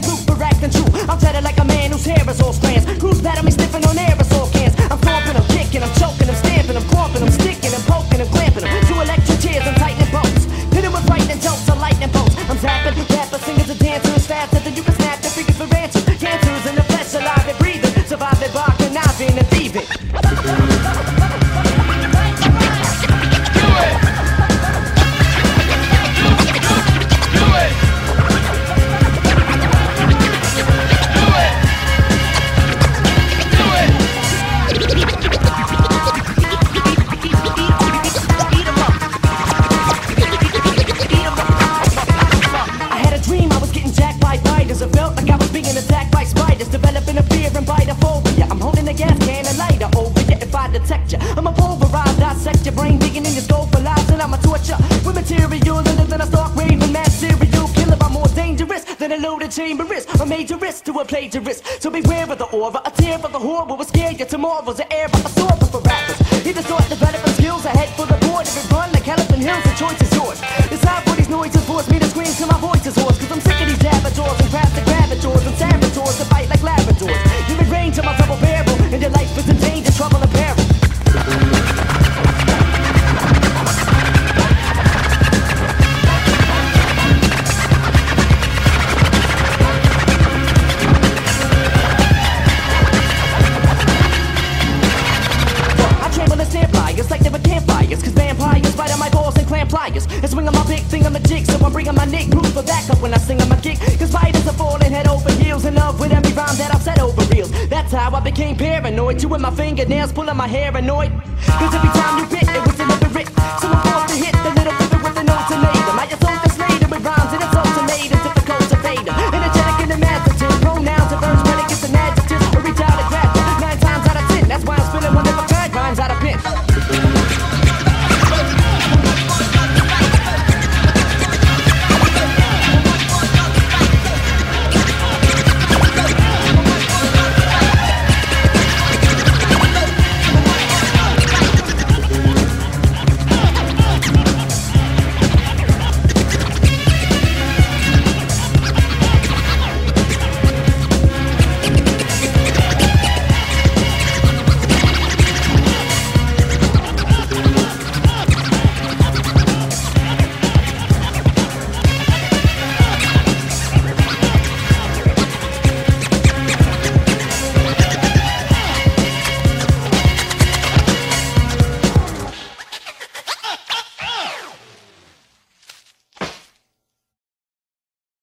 true. Tell it like a man whose hair is all strands. Cruise battle me sniffing on aerosol dangerous than a loaded chamber is. A major risk to a plagiarist. So beware of the aura, a tear for the horror will scare you. Tomorrow's the air, but a sword for rappers. Either start developing skills, a head full of board. It run And swing on my big thing on the jig, so I'm bringing my nick proof for backup when I sing on my kick. Cause fighters are falling head over heels in love with every rhyme that I've said over reels. That's how I became paranoid. Chewing my fingernails, pulling my hair annoyed. Cause every time you bit, it was deliberate. So I'm